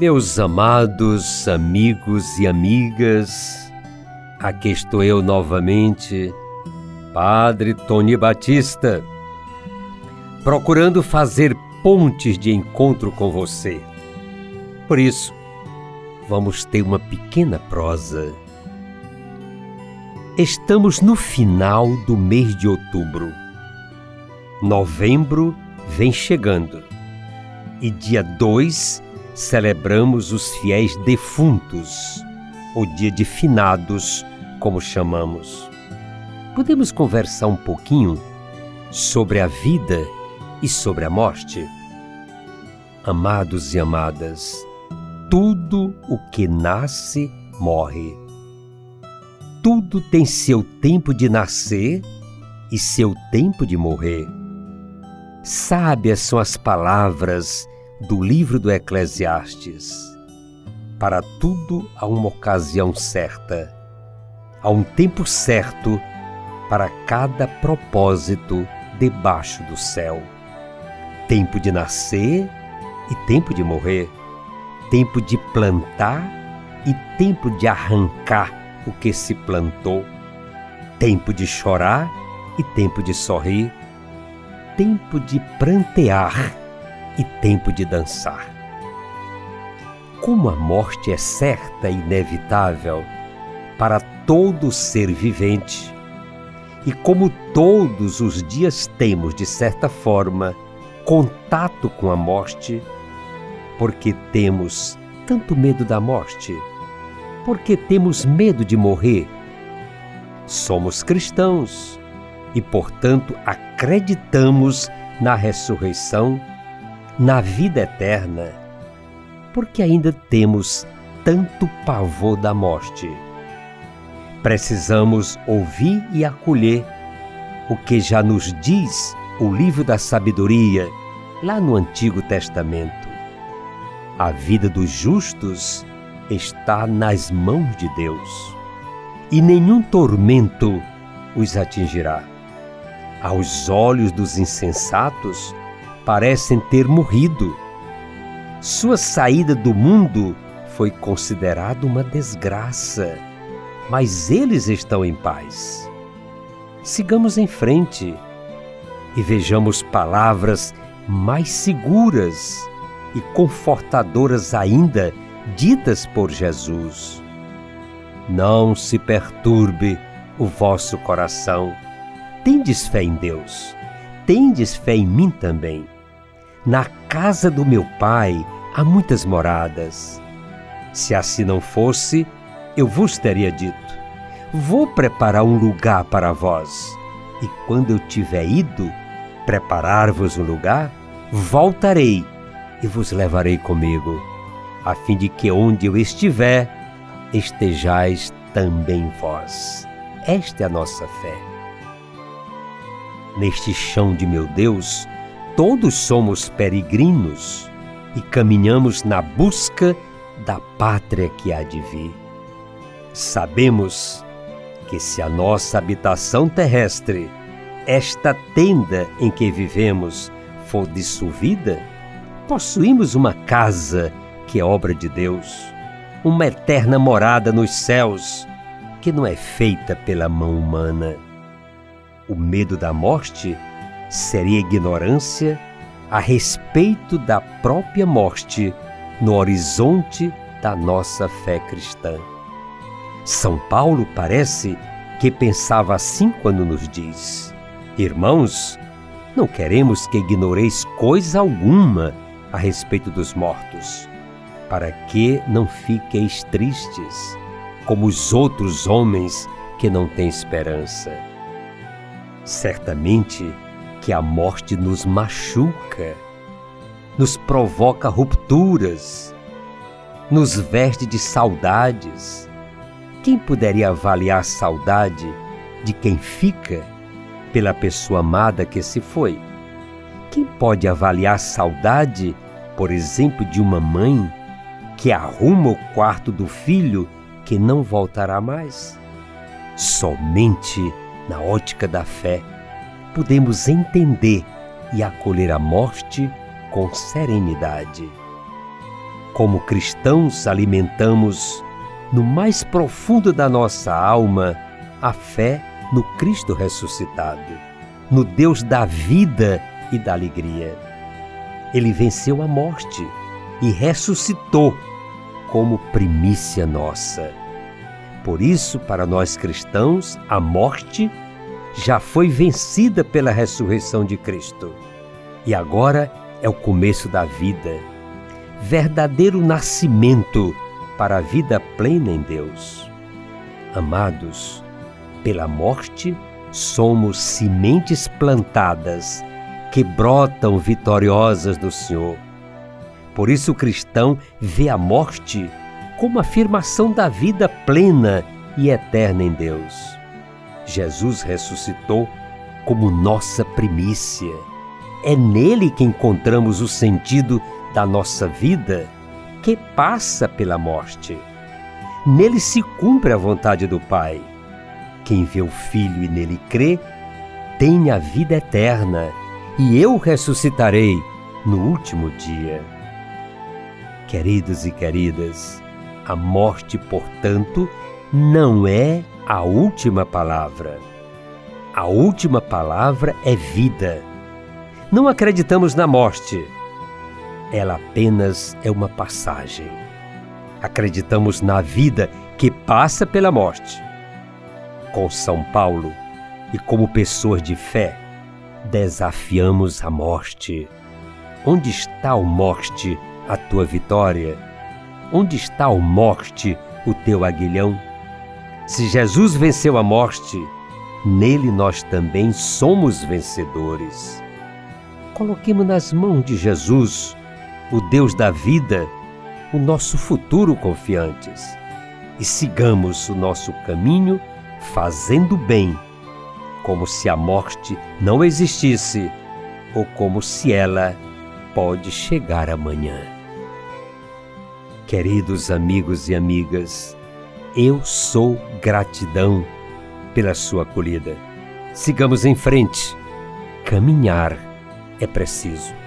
Meus amados amigos e amigas, aqui estou eu novamente, Padre Tony Batista, procurando fazer pontes de encontro com você. Por isso, vamos ter uma pequena prosa. Estamos no final do mês de outubro. Novembro vem chegando e dia 2 celebramos os fiéis defuntos, o dia de finados, como chamamos. Podemos conversar um pouquinho sobre a vida e sobre a morte? Amados e amadas, tudo o que nasce morre. Tudo tem seu tempo de nascer e seu tempo de morrer. Sábias são as palavras do livro do Eclesiastes. Para tudo há uma ocasião certa, há um tempo certo para cada propósito debaixo do céu. Tempo de nascer e tempo de morrer, tempo de plantar e tempo de arrancar o que se plantou, tempo de chorar e tempo de sorrir, tempo de prantear e tempo de dançar. Como a morte é certa e inevitável para todo ser vivente, e como todos os dias temos, de certa forma, contato com a morte, porque temos tanto medo da morte? Porque temos medo de morrer? Somos cristãos e, portanto, acreditamos na ressurreição na vida eterna, porque ainda temos tanto pavor da morte. Precisamos ouvir e acolher o que já nos diz o livro da sabedoria, lá no Antigo Testamento. A vida dos justos está nas mãos de Deus, e nenhum tormento os atingirá. Aos olhos dos insensatos, parecem ter morrido. Sua saída do mundo foi considerada uma desgraça, mas eles estão em paz. Sigamos em frente e vejamos palavras mais seguras e confortadoras ainda ditas por Jesus. Não se perturbe o vosso coração. Tendes fé em Deus. Tendes fé em mim também. Na casa do meu pai há muitas moradas. Se assim não fosse, eu vos teria dito: Vou preparar um lugar para vós. E quando eu tiver ido preparar-vos um lugar, voltarei e vos levarei comigo, a fim de que onde eu estiver, estejais também vós. Esta é a nossa fé. Neste chão de meu Deus, todos somos peregrinos e caminhamos na busca da pátria que há de vir. Sabemos que se a nossa habitação terrestre, esta tenda em que vivemos, for dissolvida, possuímos uma casa que é obra de Deus, uma eterna morada nos céus, que não é feita pela mão humana. O medo da morte seria ignorância a respeito da própria morte no horizonte da nossa fé cristã. São Paulo parece que pensava assim quando nos diz: Irmãos, não queremos que ignoreis coisa alguma a respeito dos mortos, para que não fiqueis tristes, como os outros homens que não têm esperança. Certamente, que a morte nos machuca, nos provoca rupturas, nos veste de saudades. Quem poderia avaliar a saudade de quem fica pela pessoa amada que se foi? Quem pode avaliar a saudade, por exemplo, de uma mãe que arruma o quarto do filho que não voltará mais? Somente na ótica da fé podemos entender e acolher a morte com serenidade. Como cristãos, alimentamos no mais profundo da nossa alma a fé no Cristo ressuscitado, no Deus da vida e da alegria. Ele venceu a morte e ressuscitou como primícia nossa. Por isso, para nós cristãos, a morte já foi vencida pela ressurreição de Cristo. E agora é o começo da vida, verdadeiro nascimento para a vida plena em Deus. Amados, pela morte somos sementes plantadas que brotam vitoriosas do Senhor. Por isso o cristão vê a morte como afirmação da vida plena e eterna em Deus. Jesus ressuscitou como nossa primícia. É nele que encontramos o sentido da nossa vida que passa pela morte. Nele se cumpre a vontade do Pai. Quem vê o Filho e nele crê, tem a vida eterna, e eu ressuscitarei no último dia. Queridos e queridas, a morte, portanto, não é a última palavra. A última palavra é vida. Não acreditamos na morte. Ela apenas é uma passagem. Acreditamos na vida que passa pela morte. Com São Paulo e como pessoas de fé, desafiamos a morte. Onde está, a morte, a tua vitória? Onde está, a morte, o teu aguilhão? Se Jesus venceu a morte, nele nós também somos vencedores. Coloquemos nas mãos de Jesus, o Deus da vida, o nosso futuro confiantes e sigamos o nosso caminho fazendo bem, como se a morte não existisse ou como se ela pode chegar amanhã. Queridos amigos e amigas, eu sou gratidão pela sua acolhida. Sigamos em frente. Caminhar é preciso.